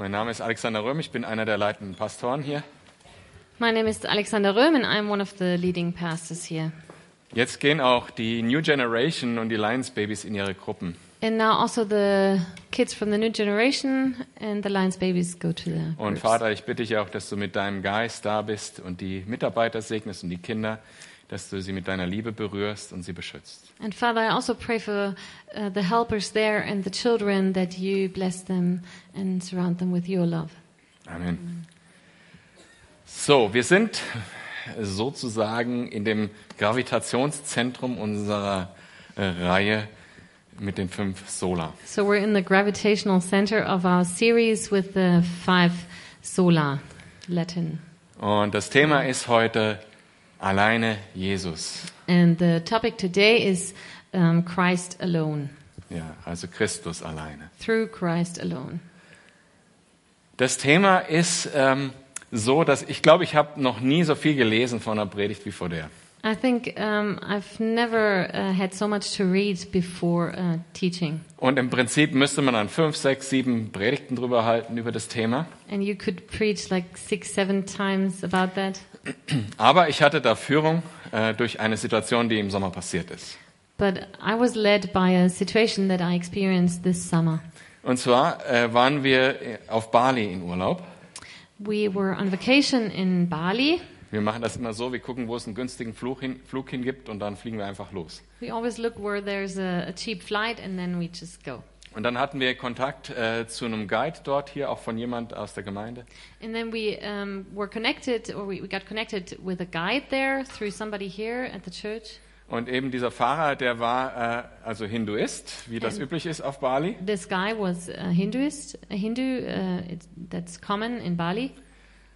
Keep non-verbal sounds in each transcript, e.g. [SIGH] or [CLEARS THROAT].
Mein Name ist Alexander Röhm, ich bin einer der leitenden Pastoren hier. My name is Alexander Röhm and I'm one of the leading pastors here. Jetzt gehen auch die New Generation und die Lions Babies in ihre Gruppen. And now also the kids from the new generation and the Lions babies go to the Und groups. Vater, ich bitte dich auch, dass du mit deinem Geist da bist und die Mitarbeiter segnest und die Kinder, dass du sie mit deiner Liebe berührst und sie beschützt. And Father, I also pray for uh, the helpers there and the children that you bless them and surround them with your love. Amen. So, wir sind sozusagen in dem Gravitationszentrum unserer äh, Reihe mit den fünf Sola. So we're in the gravitational center of our series with the five sola, Latin. Und das Thema ist heute alleine Jesus. And the topic today is um, Christ alone, Ja, also Christus alleine. through Christ alone. Das Thema ist ähm, so, dass ich glaube, ich habe noch nie so viel gelesen von einer Predigt wie vor der. I think um, I've never uh, had so much to read before uh, teaching. Und im Prinzip müsste man dann fünf, sechs, sieben Predigten drüber halten über das Thema. And you could preach like six, seven times about that. Aber ich hatte da Führung äh, durch eine Situation, die im Sommer passiert ist. But I was led by a situation that I experienced this summer. Und zwar äh, waren wir auf Bali in Urlaub. We were on vacation in Bali. Wir machen das immer so, wir gucken, wo es einen günstigen Flug, hin, Flug hingibt und dann fliegen wir einfach los. We always look where there's a, a cheap flight and then we just go. Und dann hatten wir Kontakt äh, zu einem Guide dort hier, auch von jemand aus der Gemeinde. And then we um, were connected, or we, we got connected with a guide there through somebody here at the church. Und eben dieser Fahrer, der war äh, also Hinduist, wie das üblich ist auf Bali. This guy was a Hinduist, a Hindu, uh, that's common in Bali.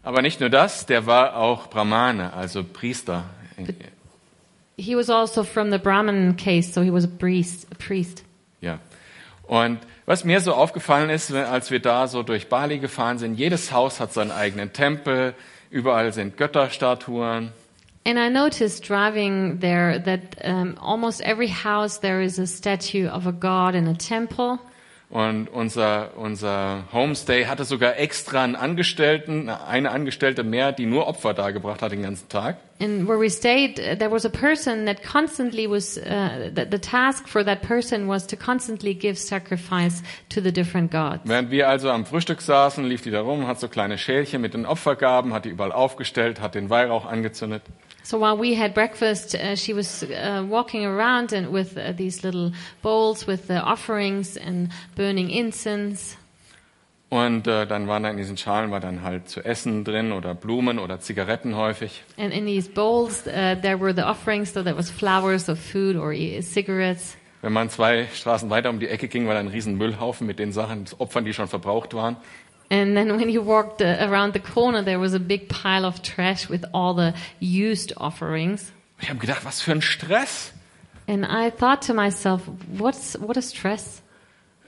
Aber nicht nur das, der war auch Brahmane, also Priester. He was also from the Brahmin case, so he was a priest. A priest. Ja. Und was mir so aufgefallen ist, als wir da so durch Bali gefahren sind, jedes Haus hat seinen eigenen Tempel, überall sind Götterstatuen. And I noticed driving there that um, almost every house there is a statue of a god in a temple. Und unser, unser Homestay hatte sogar extra einen Angestellten, eine Angestellte mehr, die nur Opfer dargebracht hat den ganzen Tag. And where we stayed, uh, there was a person that constantly was, uh, the, the task for that person was to constantly give sacrifice to the different gods. Während wir also am Frühstück saßen, lief die da rum, hat so kleine Schälchen mit den Opfergaben, hat die überall aufgestellt, hat den Weihrauch angezündet. So while we had breakfast, uh, she was uh, walking around and with uh, these little bowls with the offerings and burning incense. Und äh, dann waren da in diesen Schalen war dann halt zu essen drin oder Blumen oder Zigaretten häufig. And in these bowls, uh, there were the offerings, so there was flowers of food or e- cigarettes. Wenn man zwei Straßen weiter um die Ecke ging, war da ein riesen Müllhaufen mit den Sachen, Opfern, die schon verbraucht waren. And then when you walked uh, around the corner, there was a big pile of trash with all the used offerings. Ich habe gedacht, was für ein Stress. And I thought to myself, what's, what a stress.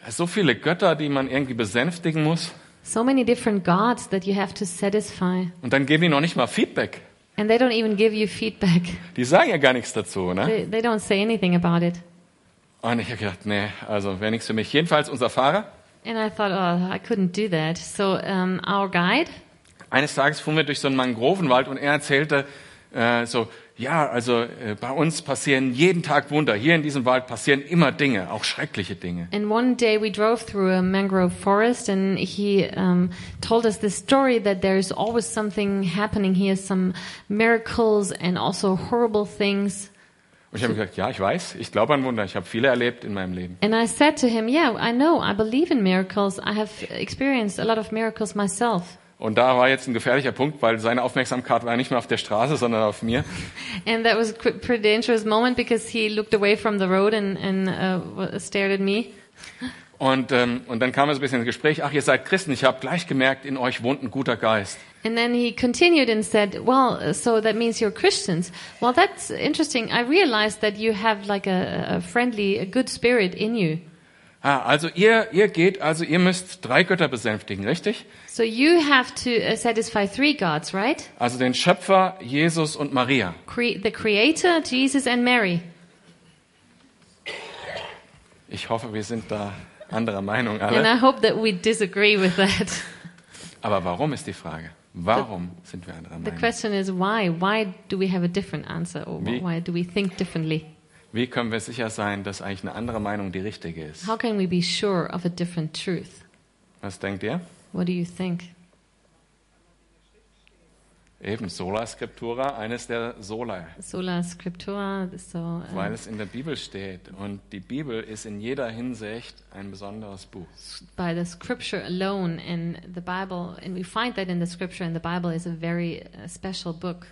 So viele Götter, die man irgendwie besänftigen muss. So many different gods that you have to satisfy. Und dann geben die noch nicht mal Feedback. And they don't even give you feedback. [LAUGHS] Die sagen ja gar nichts dazu. Ne? They, they don't say anything about it. Und ich habe gedacht, nee, also wäre nichts für mich. Jedenfalls unser Fahrer. And I thought, oh, I couldn't do that. So um, our guide, Eines Tages fuhren wir durch so einen Mangrovenwald und er erzählte äh, so, ja, also äh, bei uns passieren jeden Tag Wunder. Hier in diesem Wald passieren immer Dinge, auch schreckliche Dinge. and one day we drove through a mangrove forest, and he um, told us this story that there's always something happening here, some miracles and also horrible things. Und ich habe gesagt, ja, ich weiß, ich glaube an Wunder. Ich habe viele erlebt in meinem Leben. And I said to him, Yeah, I know, I believe in miracles. I have experienced a lot of miracles myself. Und da war jetzt ein gefährlicher Punkt, weil seine Aufmerksamkeit war nicht mehr auf der Straße, sondern auf mir. And that was a pretty dangerous moment because he looked away from the road and, and uh, stared at me. Und, ähm, und dann kam es ein bisschen ins Gespräch, ach, ihr seid Christen, ich habe gleich gemerkt, in euch wohnt ein guter Geist. And then he continued and said, "Well, uh, so that means you're Christians. Well, that's interesting. I realized that you have like a, a friendly, a good spirit in you. Ah, also ihr, ihr geht, also ihr müsst drei Götter besänftigen, richtig? So you have to uh, satisfy three gods, right? Also den Schöpfer, Jesus und Maria. Cre- the Creator, Jesus, and Mary. Ich hoffe, wir sind da anderer Meinung And alle. I hope that we disagree with that. [LAUGHS] Aber warum ist die Frage? Warum sind wir anderer The Meinung? question is why? Why do we have a different answer, or Wie? why do we think differently? Wie können wir sicher sein, dass eigentlich eine andere Meinung die richtige ist? How can we be sure of a different truth? Was denkt ihr? What do you think? Eben Sola Scriptura, eines der Sola, Sola Scriptura, so weil uh, es in der Bibel steht. Und die Bibel ist in jeder Hinsicht ein besonderes Buch. by the Scripture alone, and the Bible, and we find that in the Scripture, and the Bible is a very uh, special book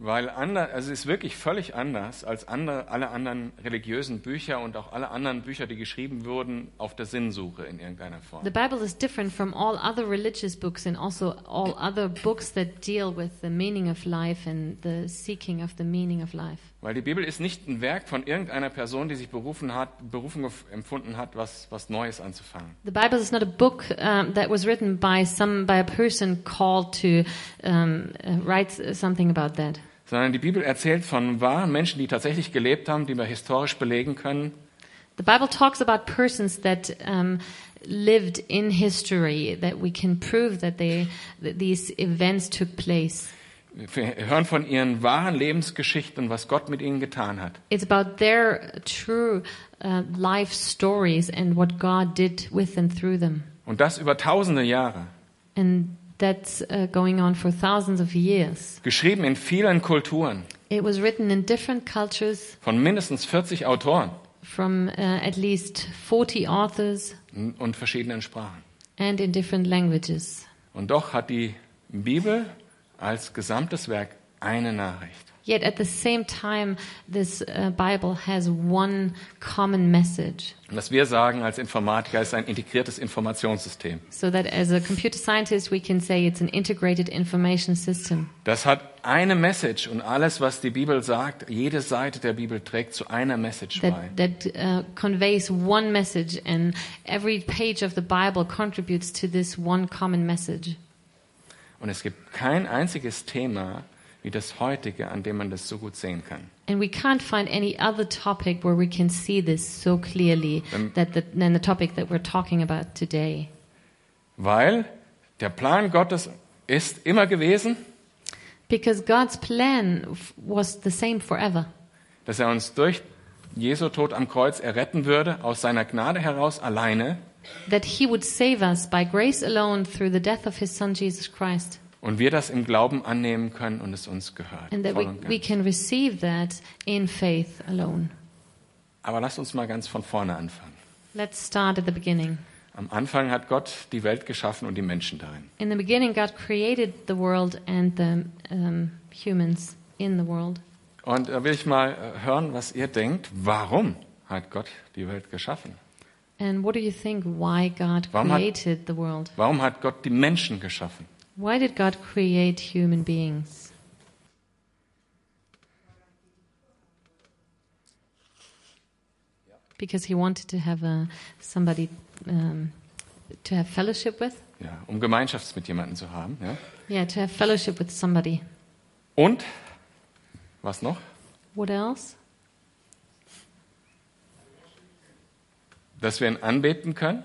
Weil ander, also es ist wirklich völlig anders als andere, alle anderen religiösen Bücher und auch alle anderen Bücher, die geschrieben wurden auf der Sinnsuche in irgendeiner Form. The Bible is different from all other religious books and also all other books that deal with the meaning of life and the seeking of the meaning of life. Weil die Bibel ist nicht ein Werk von irgendeiner Person, die sich berufen hat, berufen gef- empfunden hat, was, was Neues anzufangen. The Bible is not a book um, that was written by some by a person called to um, uh, write something about that. Sondern die Bibel erzählt von wahren Menschen, die tatsächlich gelebt haben, die wir historisch belegen können. The Bible talks about persons that um, lived in history that we can prove that they that these events took place. Wir hören von ihren wahren Lebensgeschichten und was Gott mit ihnen getan hat. It's about their true uh, life stories and what God did with and through them. Und das über tausende Jahre. And that's uh, going on for thousands of years. Geschrieben in vielen Kulturen It was written in different cultures von mindestens 40 Autoren from uh, at least 40 authors und verschiedenen Sprachen. and in different languages. Und doch hat die Bibel als gesamtes Werk eine Nachricht. Yet at the same time, this uh, Bible has one common message. Und was wir sagen als Informatiker ist ein integriertes Informationssystem. So that as a computer scientist, we can say it's an integrated information system. Das hat eine Message und alles, was die Bibel sagt, jede Seite der Bibel trägt zu einer Message bei. That, that uh, conveys one message, and every page of the Bible contributes to this one common message. Und es gibt kein einziges Thema wie das heutige, an dem man das so gut sehen kann. And we can't find any other topic where we can see this so clearly Um, that the, than the topic that we're talking about today. Weil der Plan Gottes ist immer gewesen, Because God's plan was the same forever. dass er uns durch Jesu Tod am Kreuz erretten würde, aus seiner Gnade heraus alleine That He would save us by grace alone through the death of His Son Jesus Christ. Und wir das im Glauben annehmen können und es uns gehört. And that we, we can receive that in faith alone. Aber lasst uns mal ganz von vorne anfangen. Let's start at the beginning. Am Anfang hat Gott die Welt geschaffen und die Menschen darin. In the beginning, God created the world and the um, humans in the world. Und da will ich mal äh, hören, was ihr denkt. Warum hat Gott die Welt geschaffen? And what do you think why God Warum hat- created the world? Warum hat Gott die Menschen geschaffen? Why did God create human beings? Because He wanted to have a, somebody um, to have fellowship with. Ja, um Gemeinschaft mit jemandem zu haben. Ja? Yeah, to have fellowship with somebody. Und was noch? What else? Dass wir ihn anbeten können.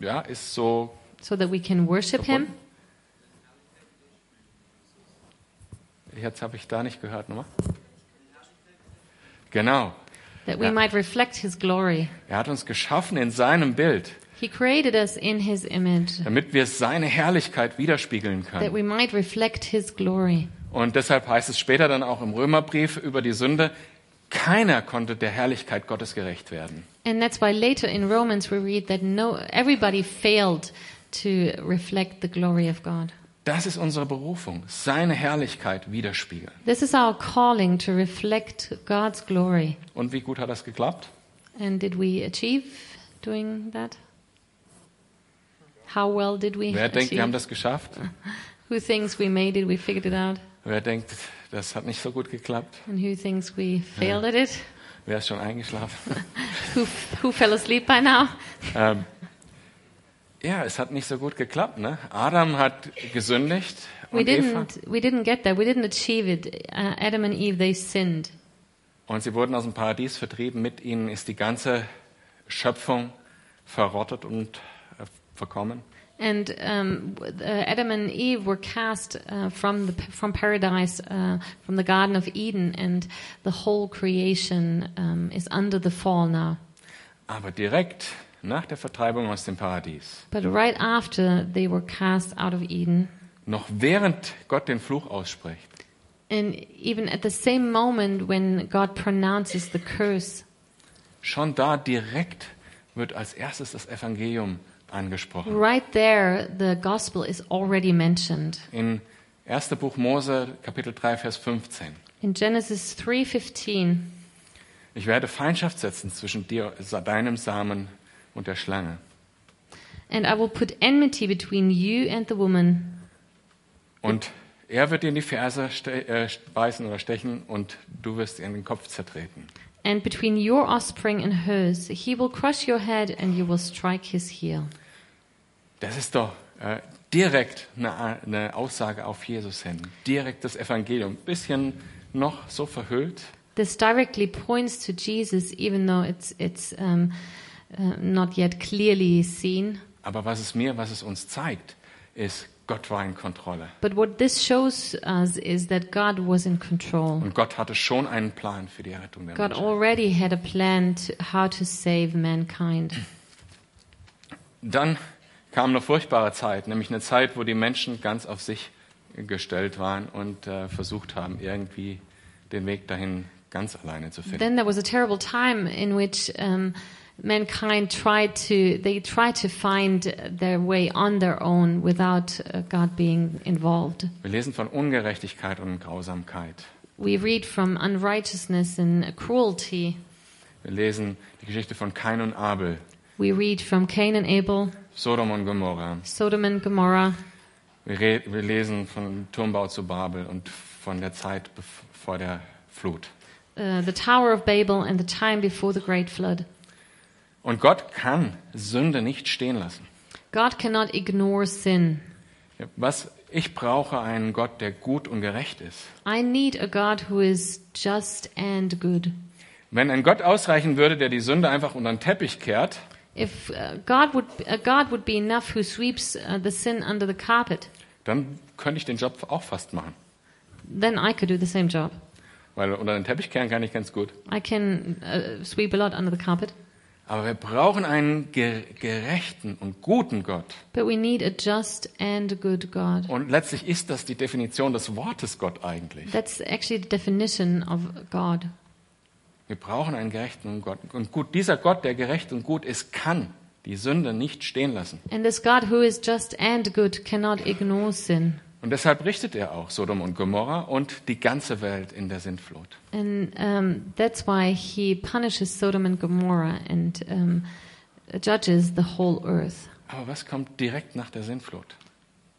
Ja, ist so. So that we can worship Him. Jetzt habe ich da nicht gehört nochmal. Genau. That we Ja. might reflect His glory. Er hat uns geschaffen in seinem Bild, He created us in His image. damit wir seine Herrlichkeit widerspiegeln That können. we might reflect His glory. Und deshalb heißt es später dann auch im Römerbrief über die Sünde, keiner konnte der Herrlichkeit Gottes gerecht werden. And that's why later in Romans we read that no everybody failed to reflect the glory of God. Das ist unsere Berufung, seine Herrlichkeit widerspiegeln. This is our calling to reflect God's glory. Und wie gut hat das geklappt? And did we achieve doing that? How well did we Wer denkt, wir haben achieve? das geschafft? [LAUGHS] Who thinks we made it, we figured it out? Wer denkt, das hat nicht so gut geklappt? And who thinks we failed at it? Wer ist schon eingeschlafen? [LAUGHS] Who, who fell asleep by now? ähm, ja, es hat nicht so gut geklappt. Ne? Adam hat gesündigt We und Eva. didn't, we didn't get that. We didn't achieve it. Uh, Adam and Eve, they sinned. Und sie wurden aus dem Paradies vertrieben. Mit ihnen ist die ganze Schöpfung verrottet und äh, verkommen. And um, uh, Adam and Eve were cast uh, from the from paradise, uh, from the Garden of Eden, and the whole creation um, is under the fall now. Aber direkt nach der Vertreibung aus dem Paradies, But right after they were cast out of Eden, noch während Gott den Fluch ausspricht, and even at the same moment when God pronounces the curse, schon da direkt wird als erstes das Evangelium angesprochen. right there the gospel is already mentioned. In 1. Buch Mose, Kapitel 3, Vers 15. In Genesis 3:15, Ich werde Feindschaft setzen zwischen dir, deinem Samen und der Schlange. and I will put enmity between you and the woman, Und er wird dir in die Ferse äh, beißen oder stechen und du wirst in den Kopf zertreten. and between your offspring and hers. He will crush your head, and you will strike his heel. Das ist doch äh, direkt eine, eine Aussage auf Jesus hin. Direkt das Evangelium. Bisschen noch so verhüllt, This directly points to Jesus, even though it's it's um, uh, not yet clearly seen. aber was es mir, was es uns zeigt, ist, Gott war in Kontrolle. But what this shows us is that God was in control. Und Gott hatte schon einen Plan für die Rettung der God Menschen. already had a plan to how to save mankind. Dann kam eine furchtbare Zeit, nämlich eine Zeit, wo die Menschen ganz auf sich gestellt waren und äh, versucht haben, irgendwie den Weg dahin ganz alleine zu finden. Then there was a terrible time in which um, mankind tried to they tried to find their way on their own without uh, God being involved. Wir lesen von Ungerechtigkeit und Grausamkeit. We read from unrighteousness and cruelty. Wir lesen die Geschichte von Kain und Abel, We read from Cain and Abel, Sodom und Gomorra. Sodom and Gomorrah. Wir, wir lesen von Turmbau zu Babel und von der Zeit vor der Flut. Uh, the Tower of Babel and the time before the Great Flood. Und Gott kann Sünde nicht stehen lassen. God cannot ignore sin. Was ich brauche einen Gott, der gut und gerecht ist. I need a God who is just and good. Wenn ein Gott ausreichen würde, der die Sünde einfach unter den Teppich kehrt, If uh, God would a God would be enough who sweeps uh, the sin under the carpet, dann könnte ich den Job auch fast machen. then I could do the same job. Weil unter den Teppich kehren kann ich ganz gut. I can uh, sweep a lot under the carpet, Aber wir brauchen einen ge gerechten und guten Gott. but we need a just and good God. Und letztlich ist das die Definition des Wortes Gott eigentlich. That's actually the definition of God. Wir brauchen einen gerechten Gott. Und gut, dieser Gott, der gerecht und gut ist, kann die Sünde nicht stehen lassen. And this God who is just and good cannot ignore sin. Und deshalb richtet er auch Sodom und Gomorra und die ganze Welt in der Sintflut. And um, that's why he punishes Sodom and Gomorrah and um, judges the whole earth. Aber was kommt direkt nach der Sintflut?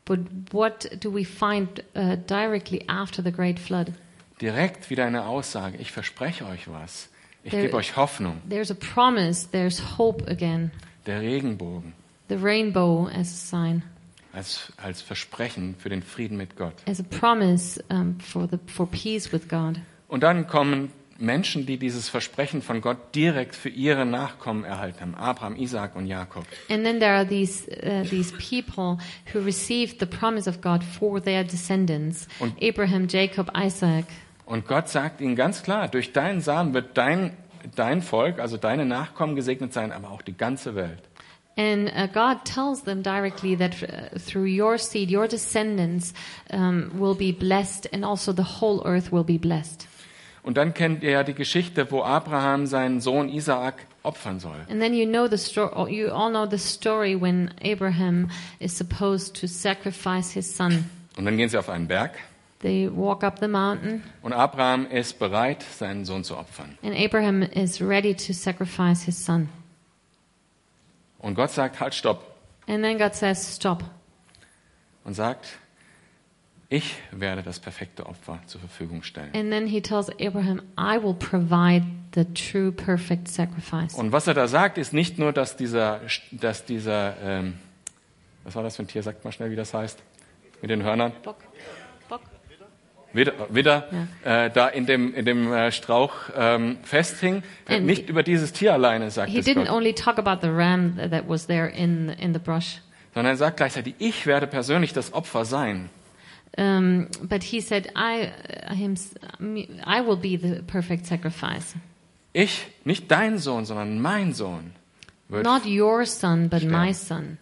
But what do we find uh, directly after the Great Flood? Direkt wieder eine Aussage. Ich verspreche euch was. Ich Der- gebe euch Hoffnung. There's a promise, there's hope again. Der Regenbogen The rainbow as a sign, als, als Versprechen für den Frieden mit Gott. as a promise um, for, the, for peace with God. Und dann kommen Menschen, die dieses Versprechen von Gott direkt für ihre Nachkommen erhalten haben. Abraham, Isaac und Jakob. And then there are these, uh, these people who received the promise of God for their descendants Und- Abraham, Jacob, Isaac. Und Gott sagt ihnen ganz klar, durch deinen Samen wird dein, dein Volk, also deine Nachkommen gesegnet sein, aber auch die ganze Welt. And uh, God tells them directly that uh, through your seed, your descendants um, will be blessed, and also the whole earth will be blessed. Und dann kennt ihr ja die Geschichte, wo Abraham seinen Sohn Isaak opfern soll. And then you know the story. You all know the story when Abraham is supposed to sacrifice his son. Und dann gehen sie auf einen Berg They walk up the mountain, und Abraham ist bereit, seinen Sohn zu opfern. and Abraham is ready to sacrifice his son. Und Gott sagt, halt, stopp. And then God says, "Stop." Und sagt, ich werde das perfekte Opfer zur Verfügung stellen. And then he tells Abraham, "I will provide the true, perfect sacrifice." Und was er da sagt, ist nicht nur, dass dieser, dass dieser ähm, was war das für ein Tier? Sagt mal schnell, wie das heißt. Mit den Hörnern. Bock. Bock. Widder, Widder äh, da in dem, in dem äh, Strauch ähm, festhing. And- nicht über dieses Tier alleine, sagt He didn't Gott, only talk about the ram that was there in in the brush, sondern er sagt gleichzeitig, ich werde persönlich das Opfer sein. Um, but he said, I, him, I will be the perfect sacrifice. Ich, nicht dein Sohn, sondern mein Sohn, wird, Not your son, but sterben. my son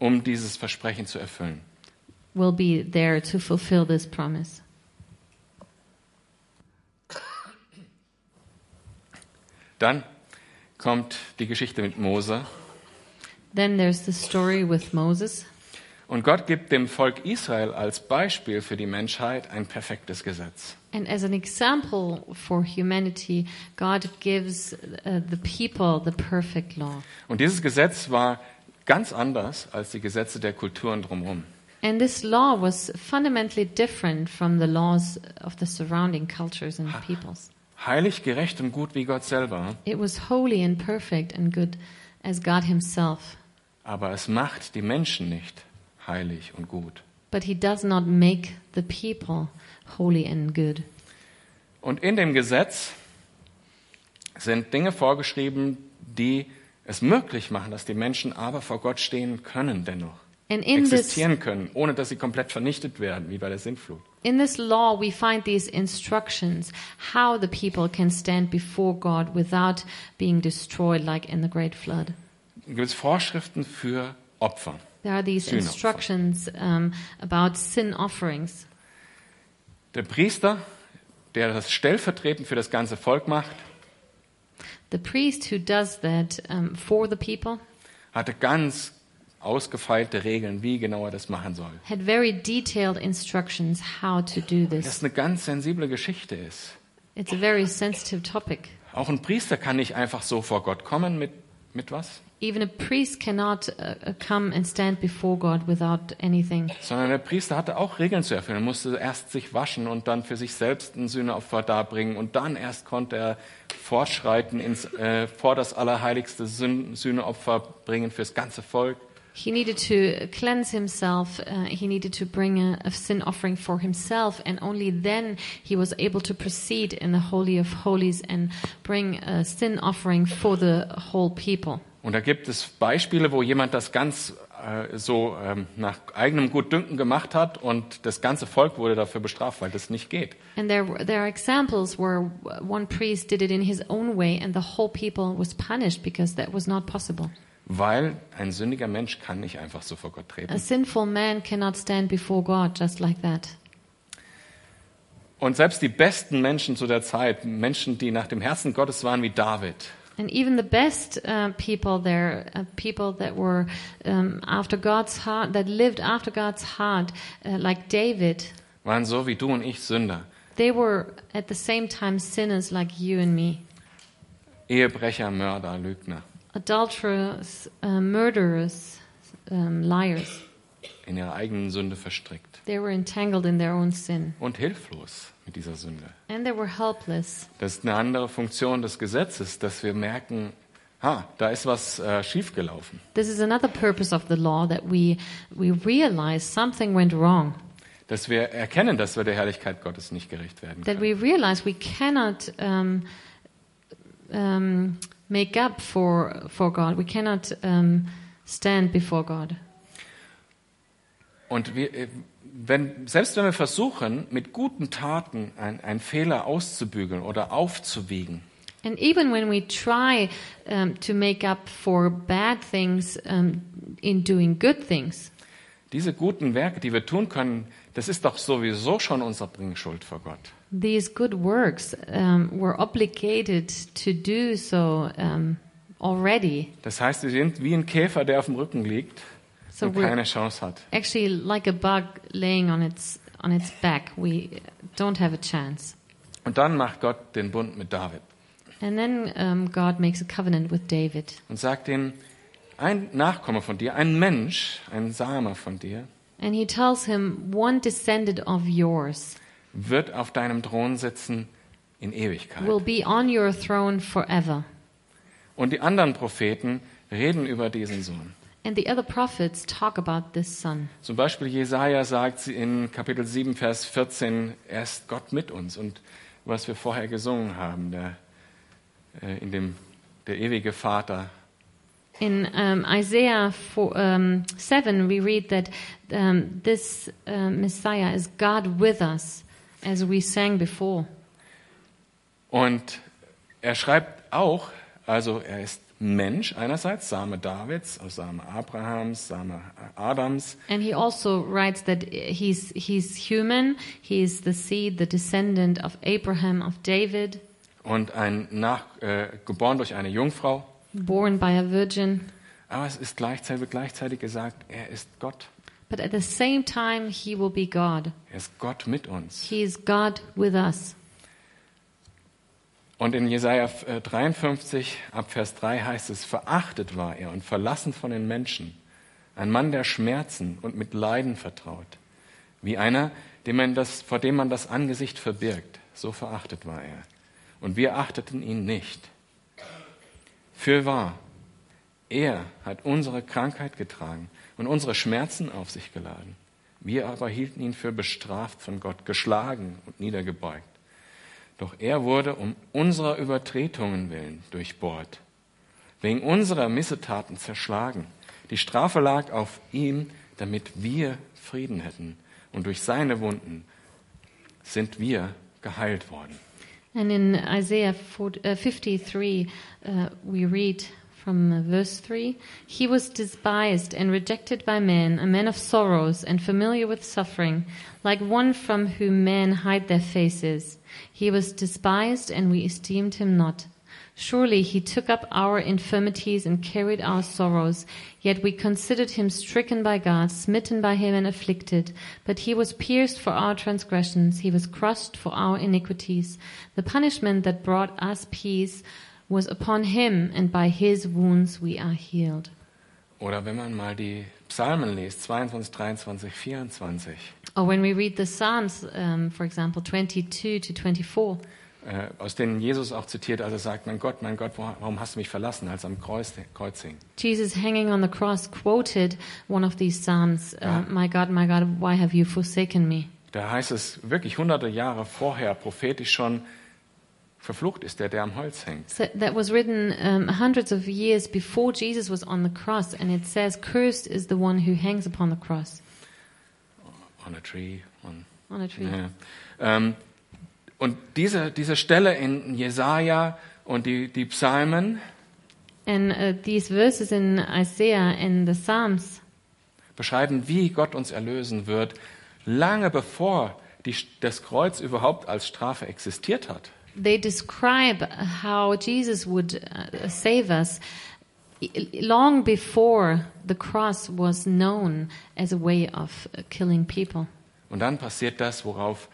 um dieses Versprechen zu erfüllen. will be there to fulfill this promise. Dann kommt die Geschichte mit Mose Then there's the story with Moses. und Gott gibt dem Volk Israel als Beispiel für die Menschheit ein perfektes Gesetz. And as an example for humanity, God gives uh, the people the perfect law. Und dieses Gesetz war ganz anders als die Gesetze der Kulturen drumherum. And this law was fundamentally different from the laws of the surrounding cultures and peoples. Heilig, gerecht und gut wie Gott selber, It was holy and perfect and good as God Himself. aber es macht die Menschen nicht heilig und gut. But He does not make the people holy and good. Und in dem Gesetz sind Dinge vorgeschrieben, die es möglich machen, dass die Menschen aber vor Gott stehen können dennoch. And in this, existieren können, ohne dass sie komplett vernichtet werden, wie bei der Sintflut. in this law, we find these instructions how the people can stand before God without being destroyed, like in the Great Flood. Gibt es Vorschriften für Opfer. There are these instructions um, about sin offerings. Der Priester, der das stellvertretend für das ganze Volk macht, The priest who does that um, for the people hatte ganz ausgefeilte Regeln, wie genau er das machen soll. had very detailed instructions how to do Das this. eine ganz sensible Geschichte ist. It's a very sensitive topic. Auch ein Priester kann nicht einfach so vor Gott kommen mit, mit was, Even a priest cannot uh, uh, come and stand before God without anything. sondern der Priester hatte auch Regeln zu erfüllen. Er musste erst sich waschen und dann für sich selbst ein Sühneopfer darbringen und dann erst konnte er fortschreiten ins, äh, vor das allerheiligste Sühn- Sühneopfer bringen fürs ganze Volk. He needed to cleanse himself. Uh, he needed to bring a, a sin offering for himself, and only then he was able to proceed in the Holy of Holies and bring a sin offering for the whole people. Und da gibt es Beispiele, wo jemand das ganz äh, so ähm, nach eigenem Gutdünken gemacht hat und das ganze Volk wurde dafür bestraft, weil das nicht geht. And there, there are examples where one priest did it in his own way, and the whole people was punished because that was not possible. Weil ein sündiger Mensch kann nicht einfach so vor Gott A treten. sinful man cannot stand before God just like that. Und selbst die besten Menschen zu der Zeit, Menschen, die nach dem Herzen Gottes waren wie David, And even the best uh, people there, uh, people that were um, after God's heart, that lived after God's heart, uh, like David, waren so wie du und ich Sünder. they were at the same time sinners like you and me, Ehebrecher, Mörder, Lügner. Adulterers, uh, murderers, um, liars. In ihrer eigenen Sünde verstrickt. They were entangled in their own sin, Und hilflos mit dieser Sünde. and they were helpless. Das ist eine andere Funktion des Gesetzes, dass wir merken, ha, da ist was äh, schiefgelaufen. This is another purpose of the law that we we realize something went wrong. Dass wir erkennen, dass wir der Herrlichkeit Gottes nicht gerecht werden That können. we realize we cannot um, um, make up for for God. We cannot um, stand before God. Und wir, äh, wenn, selbst wenn wir versuchen, mit guten Taten ein- einen Fehler auszubügeln oder aufzuwiegen, And even when we try um, to make up for bad things um, in doing good things, diese guten Werke, die wir tun können, das ist doch sowieso schon unsere Bringschuld vor Gott. These good works um, we're obligated to do so um, already. Das heißt, wir sind wie ein Käfer, der auf dem Rücken liegt So und keine Chance hat. actually like a bug laying on its on its back. We don't have a chance. Und dann macht Gott den Bund mit David And then um, God makes a covenant with David, und sagt ihm, ein Nachkomme von dir, ein Mensch, ein Same von dir, and he tells him, "One descendant of yours wird auf deinem Thron sitzen in Ewigkeit. will be on your throne forever." Und die anderen Propheten reden über diesen Sohn. And the other prophets talk about this son. Zum Beispiel Jesaja sagt sie in Kapitel 7, Vers 14, er ist Gott mit uns. Und was wir vorher gesungen haben, der, äh, in dem, der ewige Vater In um, Isaiah 4, um, 7, we read that um, this uh, Messiah is God with us, as we sang before. Und er schreibt auch, also er ist Mensch einerseits, Same Davids, also Same Abrahams, Same Adams. And he also writes that he's, he's human, he is the seed, the descendant of Abraham, of David, und ein nach, äh, geboren durch eine Jungfrau. born by a virgin. Aber es ist gleichzeitig, wird gleichzeitig gesagt, er ist Gott. But at the same time, he will be God. Er ist Gott mit uns. He is God with us. Und in Jesaja äh, 53 ab Vers 3 heißt es, verachtet war er und verlassen von den Menschen. Ein Mann der Schmerzen und mit Leiden vertraut. Wie einer, dem man das, vor dem man das Angesicht verbirgt. So verachtet war er. Und wir achteten ihn nicht. Fürwahr, er hat unsere Krankheit getragen und unsere Schmerzen auf sich geladen. Wir aber hielten ihn für bestraft von Gott, geschlagen und niedergebeugt. Doch er wurde um unserer Übertretungen willen durchbohrt, wegen unserer Missetaten zerschlagen. Die Strafe lag auf ihm, damit wir Frieden hätten. Und durch seine Wunden sind wir geheilt worden. And in Isaiah 4, uh, 53, uh, we read from verse 3 He was despised and rejected by men, a man of sorrows and familiar with suffering, like one from whom men hide their faces. He was despised, and we esteemed him not. Surely he took up our infirmities and carried our sorrows. Yet we considered him stricken by God, smitten by him, and afflicted. But he was pierced for our transgressions, he was crushed for our iniquities. The punishment that brought us peace was upon him, and by his wounds we are healed. Oder wenn man mal die Psalmen liest, 22, 23, 24, Or when we read the Psalms, um, for example, 22 to 24. äh, aus denen Jesus auch zitiert, als er sagt, mein Gott, mein Gott, warum hast du mich verlassen, als am Kreuz, Kreuz hing. Jesus hanging on the cross quoted one of these psalms, uh, "My God, my God, why have you forsaken me?" Da heißt es wirklich hunderte Jahre vorher prophetisch schon, verflucht ist der, der am Holz hängt. So that was written um, hundreds of years before Jesus was on the cross, and it says, "Cursed is the one who hangs upon the cross On a tree, on on a tree." Ja. Ähm, und diese, diese Stelle in Jesaja und die, die Psalmen And uh, these verses in Isaiah and the Psalms beschreiben, wie Gott uns erlösen wird, lange bevor die, das Kreuz überhaupt als Strafe existiert hat. They describe how Jesus would uh, save us long before the cross was known as a way of killing people. Und dann passiert das, worauf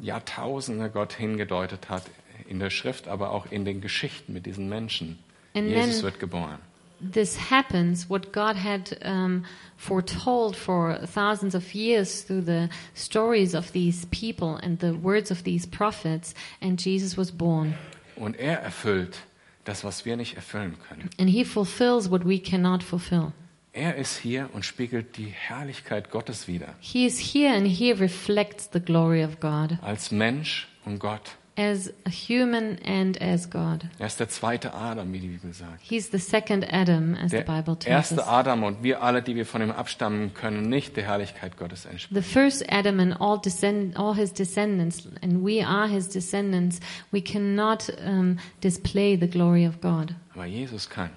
Jahrtausende Gott hingedeutet hat in der Schrift, aber auch in den Geschichten mit diesen Menschen. And Jesus then- wird geboren. This happens, what God had um, foretold for thousands of years through the stories of these people and the words of these prophets, and Jesus was born. Und er erfüllt das, was wir nicht erfüllen können. And he fulfills what we cannot fulfill. Er ist hier und spiegelt die Herrlichkeit Gottes wider. He is here and he reflects the glory of God Als Mensch und Gott. As a human and as God. Er ist der zweite Adam, wie die Bibel sagt. He's the second Adam, as the Der Bible tells erste us. Adam und wir alle, die wir von ihm abstammen, können nicht der Herrlichkeit Gottes entsprechen. The first Adam and all descend, all his descendants, and we are his descendants. We cannot um, display the glory of God, Aber Jesus kann,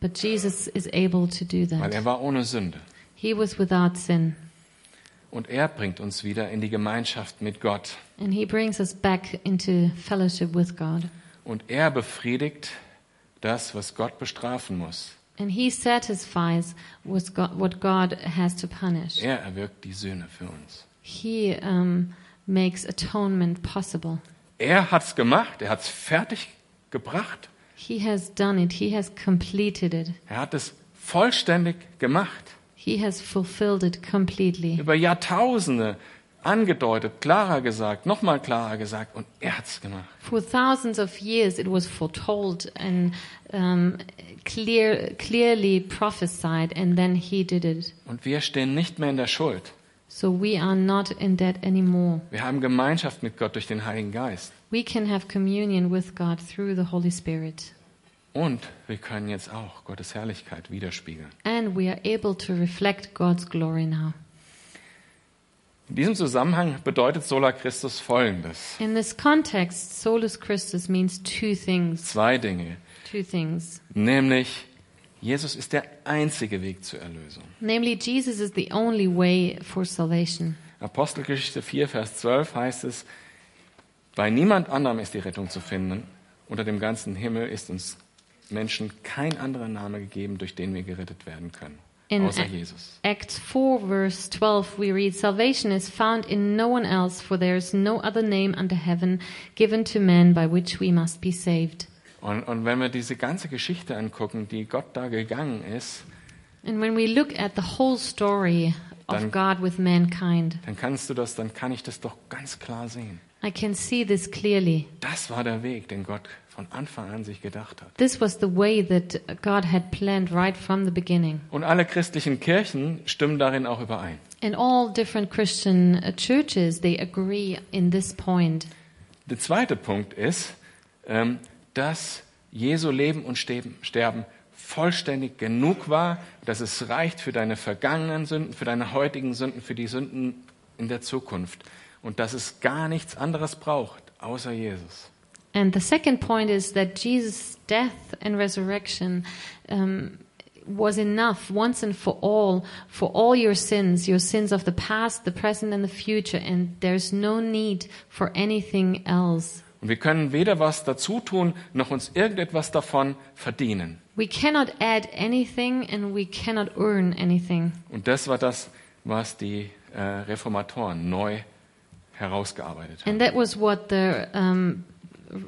but Jesus is able to do weil that. er war ohne Sünde. He was without sin, Und er bringt uns wieder in die Gemeinschaft mit Gott. and he brings us back into fellowship with God. Und er befriedigt das, was Gott bestrafen muss. And he satisfies God, what God has to punish. Er erwirkt die Sühne für uns. He um, makes atonement possible. Er hat's gemacht, er hat's fertig gebracht. He has done it. He has completed it. Er hat es vollständig gemacht. He has fulfilled it completely. Über Jahrtausende angedeutet, klarer gesagt, nochmal klarer gesagt und er hat's gemacht. For thousands of years, it was foretold and um, clear, clearly prophesied, and then he did it. Und wir stehen nicht mehr in der Schuld. So we are not in debt anymore. Wir haben Gemeinschaft mit Gott durch den Heiligen Geist. We can have communion with God through the Holy Spirit. Und wir können jetzt auch Gottes Herrlichkeit widerspiegeln. And we are able to reflect God's glory now. In diesem Zusammenhang bedeutet Sola Christus Folgendes. In this context, solus Christus means two things. Zwei Dinge. Two things. Nämlich, Jesus ist der einzige Weg zur Erlösung. Namely, Jesus is the only way for salvation. Apostelgeschichte 4, Vers 12 heißt es, bei niemand anderem ist die Rettung zu finden. Unter dem ganzen Himmel ist uns Menschen kein anderer Name gegeben, durch den wir gerettet werden können, In außer Jesus. Acts 4, verse 12, we read, Salvation is found in no one else, for there is no other name under heaven given to men by which we must be saved. Und, und wenn wir diese ganze Geschichte angucken, die Gott da gegangen ist, And when we look at the whole story of Dann- God with mankind, dann kannst du das, dann kann ich das doch ganz klar sehen. I can see this clearly. Das war der Weg, den Gott von Anfang an sich gedacht hat. This was the way that God had planned right from the beginning. Und alle christlichen Kirchen stimmen darin auch überein. And all different Christian uh, churches, they agree in this point. Der zweite Punkt ist, ähm, dass Jesu Leben und Sterben, Sterben vollständig genug war, dass es reicht für deine vergangenen Sünden, für deine heutigen Sünden, für die Sünden in der Zukunft. Und dass es gar nichts anderes braucht, außer Jesus. And the second point is that Jesus' death and resurrection um, was enough once and for all for all your sins, your sins of the past, the present, and the future. And there's no need for anything else. Und wir können weder was dazu tun, noch uns irgendetwas davon verdienen. We cannot add anything and we cannot earn anything. Und das war das, was die äh, Reformatoren neu herausgearbeitet haben. And that was what the um,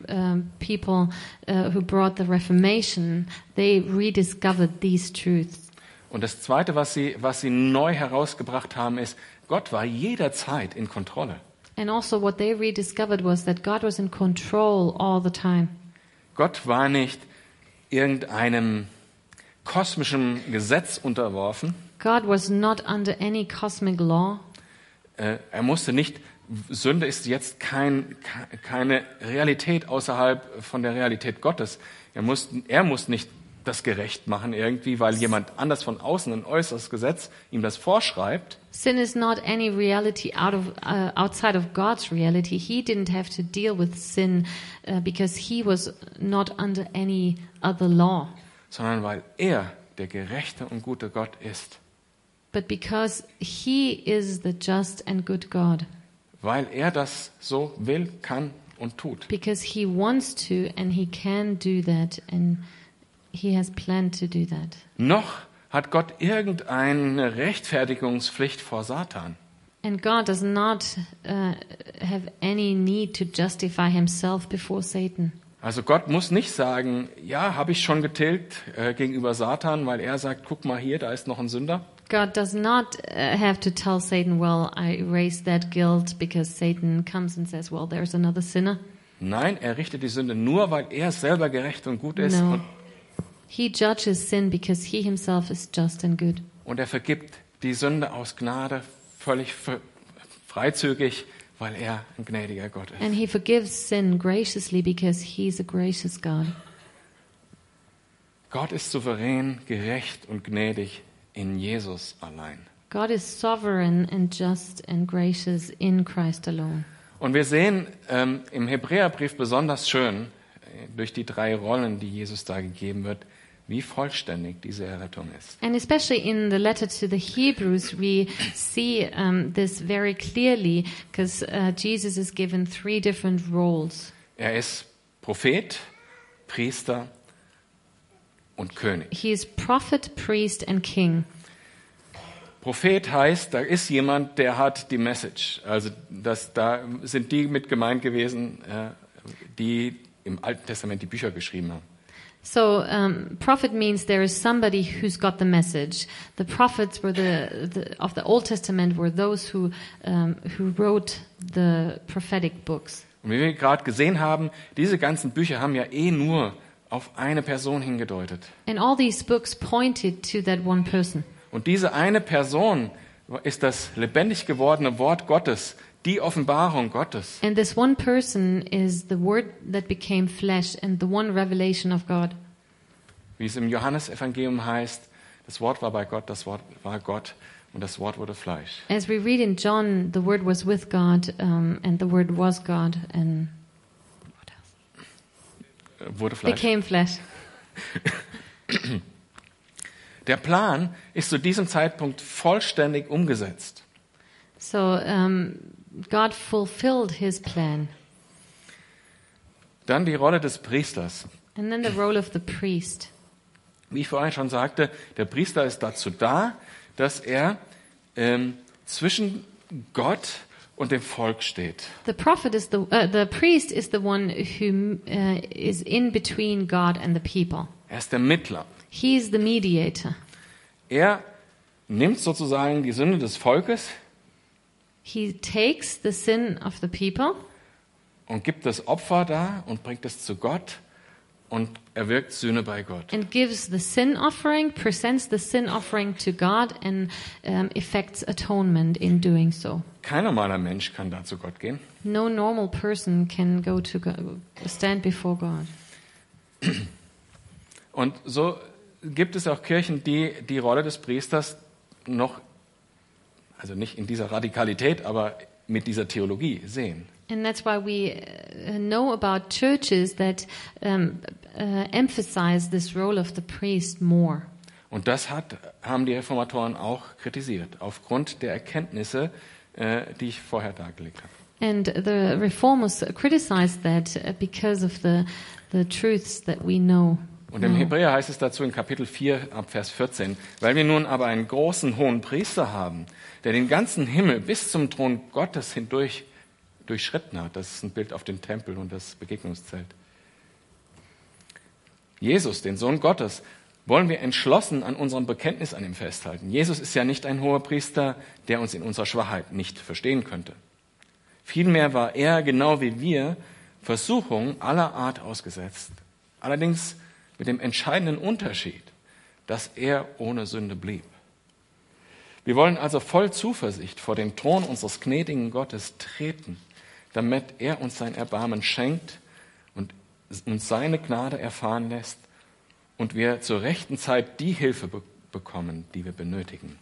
um, people uh, who brought the Reformation, they rediscovered these truths. Und das Zweite, was sie, was sie neu herausgebracht haben, ist, Gott war jederzeit in Kontrolle. And also, what they rediscovered was that God was in control all the time. Gott war nicht irgendeinem kosmischen Gesetz unterworfen. God was not under any cosmic law. Äh, Er musste nicht, Sünde ist jetzt kein, ke- keine Realität außerhalb von der Realität Gottes. Er muss, er muss nicht das gerecht machen irgendwie, weil jemand anders von außen ein äußeres Gesetz ihm das vorschreibt. Sin is not any reality out of uh, outside of God's reality. He didn't have to deal with sin uh, because he was not under any other law, sondern weil er der gerechte und gute Gott ist. but because he is the just and good God. Weil er das so will, kann und tut. Because he wants to and he can do that and he has planned to do that. Noch hat Gott irgendeine Rechtfertigungspflicht vor Satan. And God does not uh, have any need to justify himself before Satan. Also Gott muss nicht sagen, ja, habe ich schon getilgt äh, gegenüber Satan, weil er sagt, guck mal hier, da ist noch ein Sünder. God does not uh, have to tell Satan, well, I erase that guilt because Satan comes and says, well, there's another sinner. Nein, er richtet die Sünde nur, weil er selber gerecht und gut ist No. und, He judges sin because he himself is just and good. und er vergibt die Sünde aus Gnade völlig fre- freizügig, weil er ein gnädiger Gott ist. And he forgives sin graciously because he's a gracious God. Gott ist souverän, gerecht und gnädig in Jesus allein. God is sovereign and just and gracious in Christ alone. Und wir sehen ähm, im Hebräerbrief besonders schön, äh, durch die drei Rollen, die Jesus da gegeben wird, wie vollständig diese Errettung ist. And especially in the letter to the Hebrews, we see um, this very clearly because uh, Jesus is given three different roles. Er ist Prophet, Priester und König. He is prophet, priest, and king. Prophet heißt, da ist jemand, der hat die Message. Also das, da sind die mit gemeint gewesen, äh, die im Alten Testament die Bücher geschrieben haben. So, um, prophet means there is somebody who's got the message. The prophets were the, the of the Old Testament were those who um, who wrote the prophetic books. Und wie wir gerade gesehen haben, diese ganzen Bücher haben ja eh nur auf eine Person hingedeutet. And all these books pointed to that one person. Und diese eine Person ist das lebendig gewordene Wort Gottes, die Offenbarung Gottes. And this one person is the word that became flesh and the one revelation of God. Wie es im Johannesevangelium heißt, das Wort war bei Gott, das Wort war Gott und das Wort wurde Fleisch. As we read in John, the Word was with God, um, and the Word was God, and Wurde Fleisch. became flesh. [CLEARS THROAT] Der Plan ist zu diesem Zeitpunkt vollständig umgesetzt. So um, God fulfilled His plan. Dann die Rolle des Priesters. And then the role of the priest. Wie ich vorhin schon sagte, der Priester ist dazu da, dass er ähm, zwischen Gott und dem Volk steht. The prophet is the uh, the priest is the one who uh, is in between God and the people. Er ist der Mittler. He is the mediator. Er nimmt sozusagen die Sünde des Volkes He takes the sin of the people und gibt das Opfer da und bringt es zu Gott und erwirkt Sühne bei Gott. and gives the sin offering, presents the sin offering to God, and um, effects atonement in doing so. Kein normaler Mensch kann da zu Gott gehen. No normal person can go to God, stand before God. Und so gibt es auch Kirchen, die die Rolle des Priesters noch, also nicht in dieser Radikalität, aber mit dieser Theologie sehen. And that's why we uh, know about churches that um, uh, emphasize this role of the priest more. Und das hat, haben die Reformatoren auch kritisiert, aufgrund der Erkenntnisse, äh, die ich vorher dargelegt habe. And the reformers criticized that uh, because of the, the truths that we know. Und im Hebräer heißt es dazu in Kapitel 4 ab Vers 14, weil wir nun aber einen großen hohen Priester haben, der den ganzen Himmel bis zum Thron Gottes hindurch durchschritten hat. Das ist ein Bild auf den Tempel und das Begegnungszelt. Jesus, den Sohn Gottes, wollen wir entschlossen an unserem Bekenntnis an ihm festhalten. Jesus ist ja nicht ein hoher Priester, der uns in unserer Schwachheit nicht verstehen könnte. Vielmehr war er, genau wie wir, Versuchungen aller Art ausgesetzt. Allerdings mit dem entscheidenden Unterschied, dass er ohne Sünde blieb. Wir wollen also voll Zuversicht vor den Thron unseres gnädigen Gottes treten, damit er uns sein Erbarmen schenkt uns seine Gnade erfahren lässt und wir zur rechten Zeit die Hilfe be bekommen, die wir benötigen.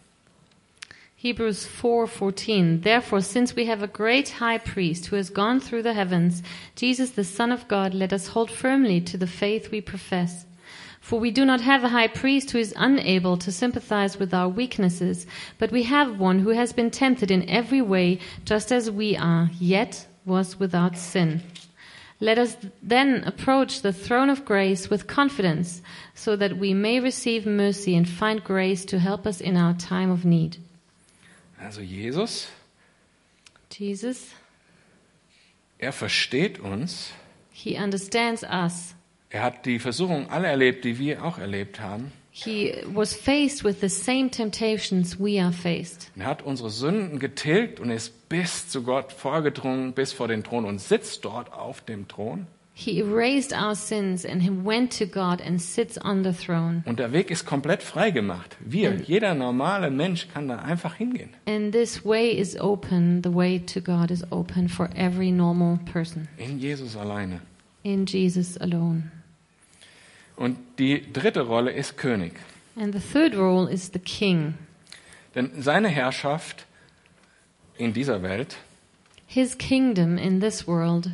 Hebrews 4:14 Therefore since we have a great high priest who has gone through the heavens Jesus the son of God let us hold firmly to the faith we profess. For we do not have a high priest who is unable to sympathize with our weaknesses but we have one who has been tempted in every way just as we are yet was without sin let us then approach the throne of grace with confidence so that we may receive mercy and find grace to help us in our time of need Also Jesus, Jesus, er versteht uns, He understands us. er hat die Versuchungen alle erlebt, die wir auch erlebt haben. He was faced with the same temptations we are faced. Er hat unsere Sünden getilgt und ist bis zu Gott vorgedrungen, bis vor den Thron und sitzt dort auf dem Thron. He erased our sins and he went to God and sits on the throne. Und der Weg ist komplett frei gemacht. Wir, jeder normale Mensch kann da einfach hingehen. And this way is open, the way to God is open for every normal person In Jesus alleine. in Jesus alone. Und die dritte Rolle ist König. And the third role is the king. Denn seine Herrschaft in dieser Welt His kingdom in this world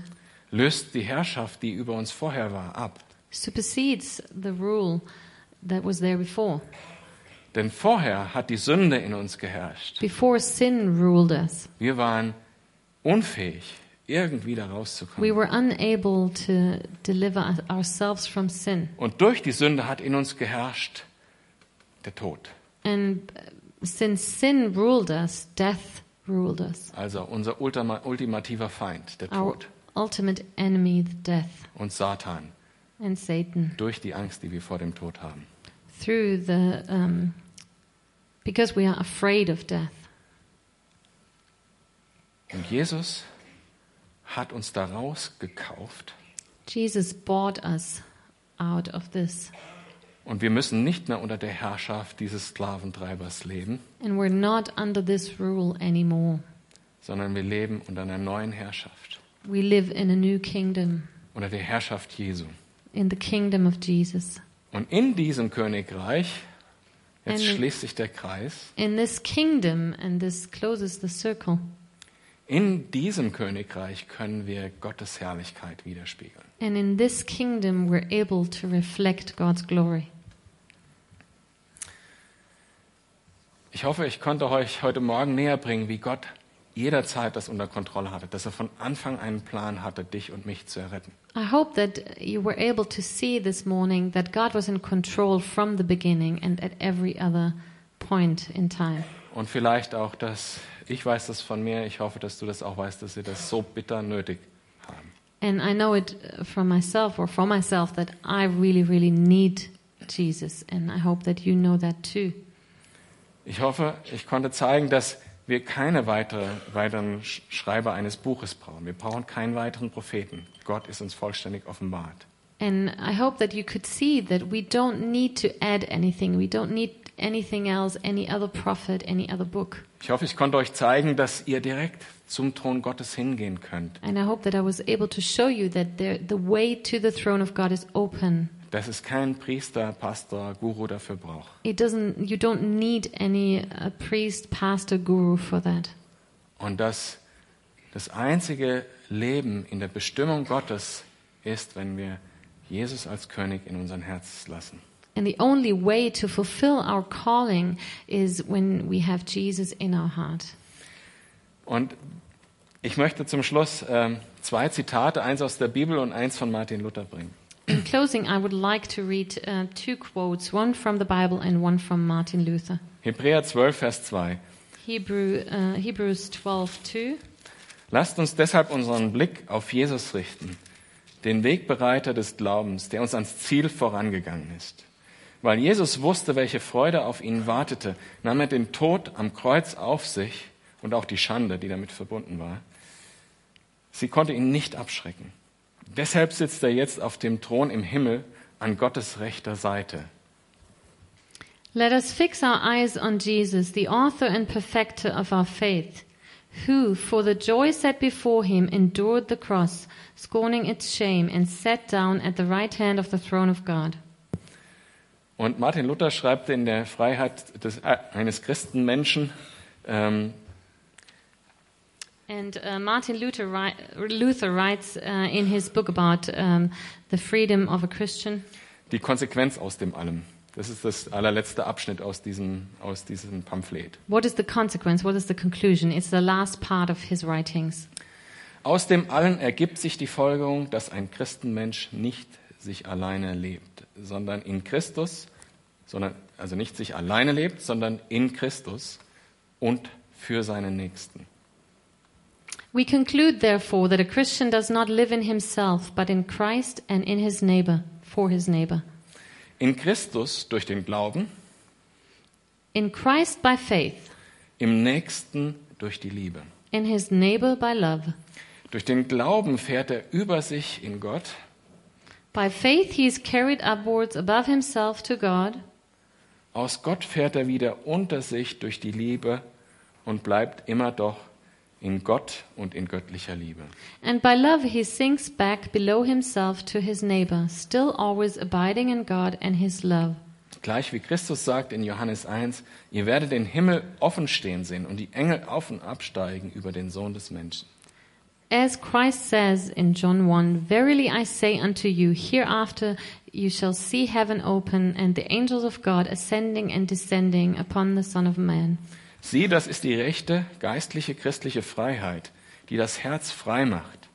löst die Herrschaft, die über uns vorher war, ab. supersedes the rule that was there before. Denn vorher hat die Sünde in uns geherrscht. Before sin ruled us. Wir waren unfähig, irgendwie da We rauszukommen. were unable to deliver ourselves from sin. Und durch die Sünde hat in uns geherrscht der Tod. And since sin ruled us, death ruled us. Also unser ultima, ultimativer Feind, der Our Tod. ultimate enemy, the death, Und Satan and Satan. durch die Angst, die wir vor dem Tod haben. Through the, um, because we are afraid of death. Und Jesus hat uns daraus gekauft. Jesus bought us out of this. Und wir müssen nicht mehr unter der Herrschaft dieses Sklaventreibers leben, And we're not under this rule anymore. sondern wir leben unter einer neuen Herrschaft. We live in a new kingdom, Unter der Herrschaft Jesu. in the kingdom of Jesus. Und in diesem Königreich, jetzt And- schließt sich der Kreis, In this kingdom, and this closes the circle, in diesem Königreich können wir Gottes Herrlichkeit widerspiegeln. and in this kingdom we're able to reflect God's glory. Ich hoffe, ich konnte euch heute Morgen näher bringen, wie Gott jederzeit das unter Kontrolle hatte, dass er von Anfang einen Plan hatte, dich und mich zu erretten. I hope that you were able to see this morning that God was in control from the beginning and at every other point in time. Und vielleicht auch, dass ich weiß das von mir, ich hoffe, dass du das auch weißt, dass wir das so bitter nötig haben. And I know it uh, from myself or from myself that I really, really need Jesus. And I hope that you know that too. Ich hoffe, ich konnte zeigen, dass wir keine weitere, weiteren Sch- Schreiber eines Buches brauchen. Wir brauchen keinen weiteren Propheten. Gott ist uns vollständig offenbart. And I hope that you could see that we don't need to add anything. We don't need anything else, any other prophet, any other book. Ich hoffe, ich konnte euch zeigen, dass ihr direkt zum Thron Gottes hingehen könnt. And I hope that I was able to show you that there, the way to the throne of God is open. Dass es keinen Priester, Pastor, Guru dafür braucht. It doesn't. You don't need any uh, priest, pastor, guru for that. Und dass das einzige Leben in der Bestimmung Gottes ist, wenn wir Jesus als König in unser Herz lassen. And the only way to fulfill our calling is when we have Jesus in our heart. Und ich möchte zum Schluss ähm, zwei Zitate, eins aus der Bibel und eins von Martin Luther bringen. In closing, I would like to read uh, two quotes, one from the Bible and one from Martin Luther. Hebräer 12, Vers 2. Hebrew, uh, Hebrews 12, 2. Lasst uns deshalb unseren Blick auf Jesus richten, den Wegbereiter des Glaubens, der uns ans Ziel vorangegangen ist. Weil Jesus wusste, welche Freude auf ihn wartete, nahm er den Tod am Kreuz auf sich und auch die Schande, die damit verbunden war. Sie konnte ihn nicht abschrecken. Deshalb sitzt er jetzt auf dem Thron im Himmel an Gottes rechter Seite. Let us fix our eyes on Jesus, the author and perfecter of our faith, who, for the joy set before him, endured the cross, scorning its shame, and sat down at the right hand of the throne of God. Und Martin Luther schreibt in der Freiheit des, äh, eines Christenmenschen, ähm, And uh, Martin Luther, Luther writes uh, in his book about um, the freedom of a Christian die Konsequenz aus dem allem. Das ist das allerletzte Abschnitt aus diesem, aus diesem Pamphlet. What is the consequence? What is the conclusion? It's the last part of his writings. Aus dem allen ergibt sich die Folgerung, dass ein Christenmensch nicht sich alleine lebt, sondern in Christus, sondern, also nicht sich alleine lebt, sondern in Christus und für seinen Nächsten. We conclude, therefore, that a Christian does not live in himself, but in Christ and in his neighbor, for his neighbor. In Christus durch den Glauben, In Christ by faith, im Nächsten durch die Liebe. in his neighbor by love. Durch den Glauben fährt er über sich in Gott, By faith, he is carried upwards above himself to God. aus Gott fährt er wieder unter sich durch die Liebe und bleibt immer doch in Gott und in göttlicher Liebe. And by love, he sinks back below himself to his neighbor, still always abiding in God and his love. Gleich wie Christus sagt in Johannes 1, ihr werdet den Himmel offen stehen sehen und die Engel auf und absteigen über den Sohn des Menschen. As Christ says in John 1, Verily I say unto you, hereafter you shall see heaven open and the angels of God ascending and descending upon the Son of Man. Sieh, das ist die rechte geistliche christliche Freiheit, die das Herz frei macht.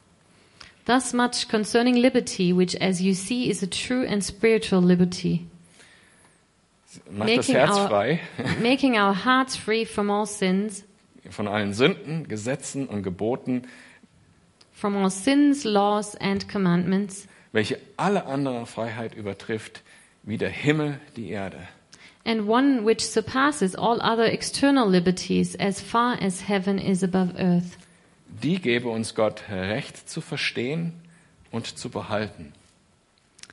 Thus much concerning liberty, which as you see is a true and spiritual liberty, Macht das Making Herz our- frei [LAUGHS] making our hearts free from all sins, von allen Sünden, Gesetzen und Geboten, from all sins, laws, and commandments, welche alle andere Freiheit übertrifft, wie der Himmel die Erde. and one which surpasses all other external liberties as far as heaven is above earth. Die gebe uns Gott Recht zu verstehen und zu behalten.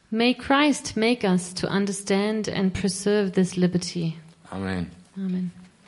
May Christ make us to understand and preserve this liberty. Amen. Amen.